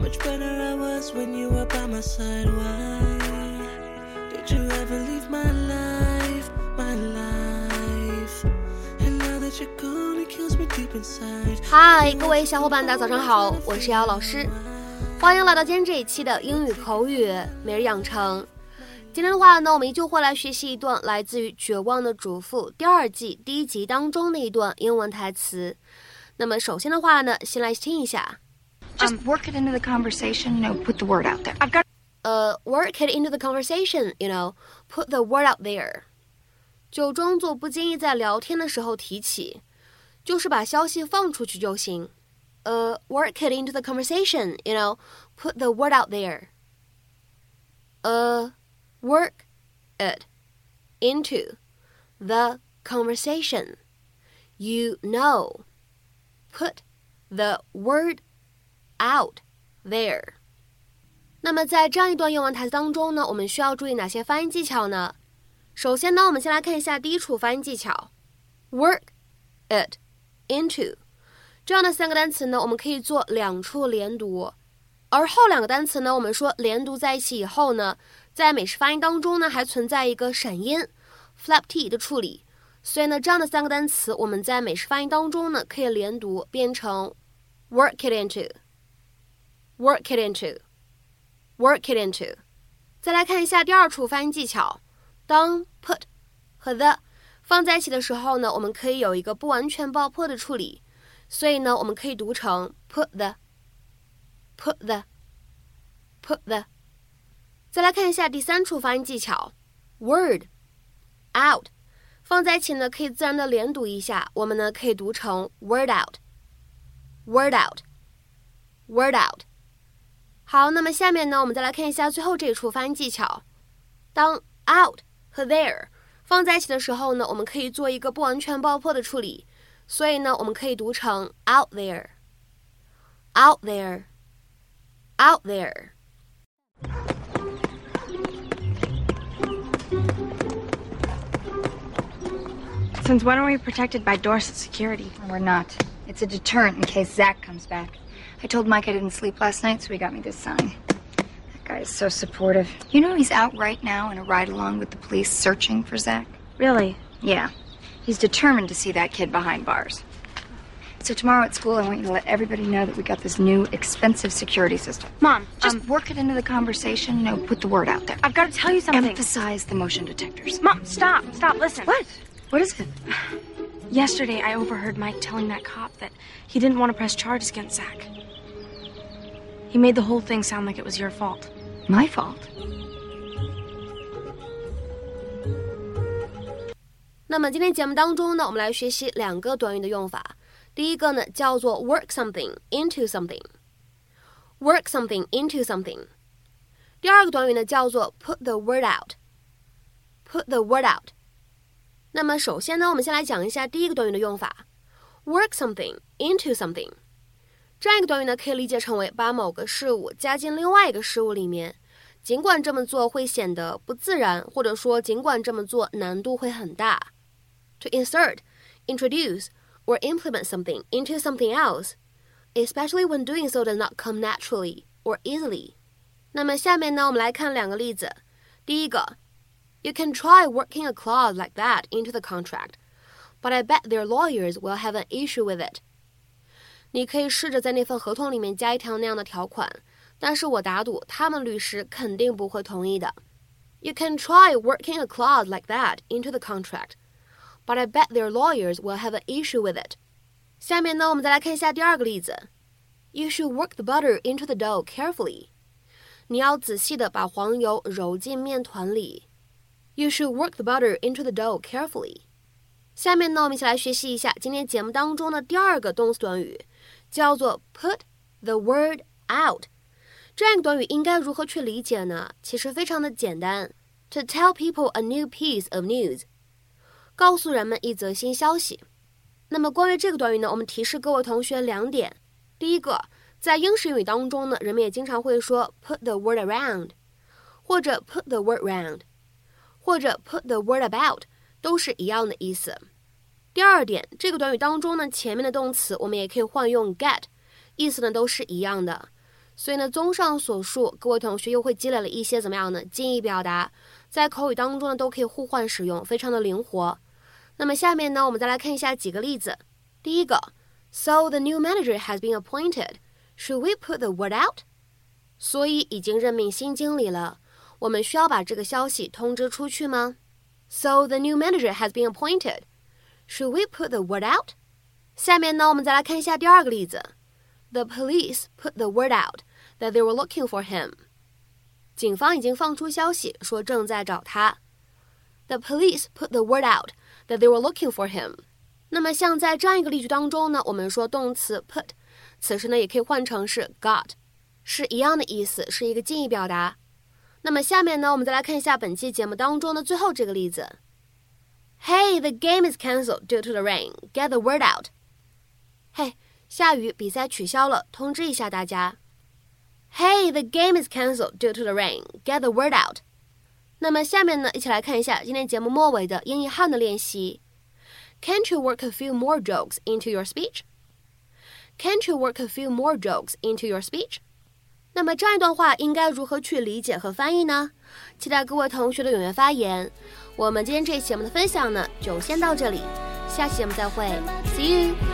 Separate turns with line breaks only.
Much better I was when you were by my side. Why did you ever leave my life, my life? And now that you're gone, it kills me deep inside.
嗨，各位小伙伴，大家早上好，我是瑶老师，欢迎来到今天这一期的英语口语每日养成。今天的话呢，我们依旧会来学习一段来自于《绝望的主妇》第二季第一集当中的一段英文台词。那么首先的话呢，先来听一下。
Just work it into the conversation, you know, put the word out there. I've got
呃、work it into the conversation, you know, put the word out there，就装作不经意在聊天的时候提起，就是把消息放出去就行。呃、work it into the conversation, you know, put the word out there。呃、work it into the conversation, you know, put the word out there。那么在这样一段英文台词当中呢，我们需要注意哪些发音技巧呢？首先呢，我们先来看一下第一处发音技巧，work it into 这样的三个单词呢，我们可以做两处连读，而后两个单词呢，我们说连读在一起以后呢，在美式发音当中呢，还存在一个闪音 flap t 的处理，所以呢，这样的三个单词我们在美式发音当中呢，可以连读变成 work it into into，work it into。work it into。再来看一下第二处发音技巧，当 put 和 the 放在一起的时候呢，我们可以有一个不完全爆破的处理，所以呢，我们可以读成 put the，put the，put the。再来看一下第三处发音技巧，word out 放在一起呢，可以自然的连读一下，我们呢可以读成 word out，word out，word out。好，那么下面呢，我们再来看一下最后这一处发音技巧。当 out 和 there 放在一起的时候呢，我们可以做一个不完全爆破的处理，所以呢，我们可以读成 out there，out there，out there。
Since when are we protected by Dorset security?
We're not. It's a deterrent in case Zach comes back. I told Mike I didn't sleep last night, so he got me this sign. That guy is so supportive. You know he's out right now in a ride along with the police searching for Zach?
Really?
Yeah. He's determined to see that kid behind bars. So tomorrow at school, I want you to let everybody know that we got this new expensive security system.
Mom,
Just
um,
work it into the conversation, you know, put the word out there.
I've got to tell you something.
Emphasize the motion detectors.
Mom, stop, stop, listen.
What? What is it?
Yesterday, I overheard Mike telling that cop that he didn't want to press charges against Zach. He made the whole thing sound like it was your fault.
My fault.
那么今天节目当中呢，我们来学习两个短语的用法。第一个呢叫做 work something into something，work something into something。第二个短语呢叫做 put the word out，put the word out。那么首先呢，我们先来讲一下第一个短语的用法，work something into something。 这样一个短语呢，可以理解成为把某个事物加进另外一个事物里面，尽管这么做会显得不自然，或者说尽管这么做难度会很大。To insert, introduce, or implement something into something else, especially when doing so does not come naturally or easily. 那么下面呢，我们来看两个例子。第一个，You can try working a clause like that into the contract, but I bet their lawyers will have an issue with it. 你可以试着在那份合同里面加一条那样的条款，但是我打赌他们律师肯定不会同意的。You can try working a clause like that into the contract, but I bet their lawyers will have an issue with it. 下面呢，我们再来看一下第二个例子。You should work the butter into the dough carefully. 你要仔细的把黄油揉进面团里。You should work the butter into the dough carefully. 下面呢，我们一起来学习一下今天节目当中的第二个动词短语，叫做 put the word out。这样一个短语应该如何去理解呢？其实非常的简单，to tell people a new piece of news，告诉人们一则新消息。那么关于这个短语呢，我们提示各位同学两点：第一个，在英式英语当中呢，人们也经常会说 put the word around，或者 put the word round，或者 put the word about，都是一样的意思。第二点，这个短语当中呢，前面的动词我们也可以换用 get，意思呢都是一样的。所以呢，综上所述，各位同学又会积累了一些怎么样呢？近义表达，在口语当中呢都可以互换使用，非常的灵活。那么下面呢，我们再来看一下几个例子。第一个，So the new manager has been appointed. Should we put the word out? 所以已经任命新经理了，我们需要把这个消息通知出去吗？So the new manager has been appointed. Should we put the word out? 下面呢，我们再来看一下第二个例子。The police put the word out that they were looking for him. 警方已经放出消息说正在找他。The police put the word out that they were looking for him. 那么像在这样一个例句当中呢，我们说动词 put，此时呢也可以换成是 got，是一样的意思，是一个近义表达。那么下面呢，我们再来看一下本期节目当中的最后这个例子。Hey, the game is cancelled due to the rain. Get the word out. 嘿，下雨，比赛取消了，通知一下大家。Hey, the game is cancelled due to the rain. Get the word out. 那么下面呢，一起来看一下今天节目末尾的英译汉的练习。Can't you work a few more jokes into your speech? Can't you work a few more jokes into your speech? 那么这样一段话应该如何去理解和翻译呢？期待各位同学的踊跃发言。我们今天这期节目的分享呢，就先到这里，下期节目再会，See you。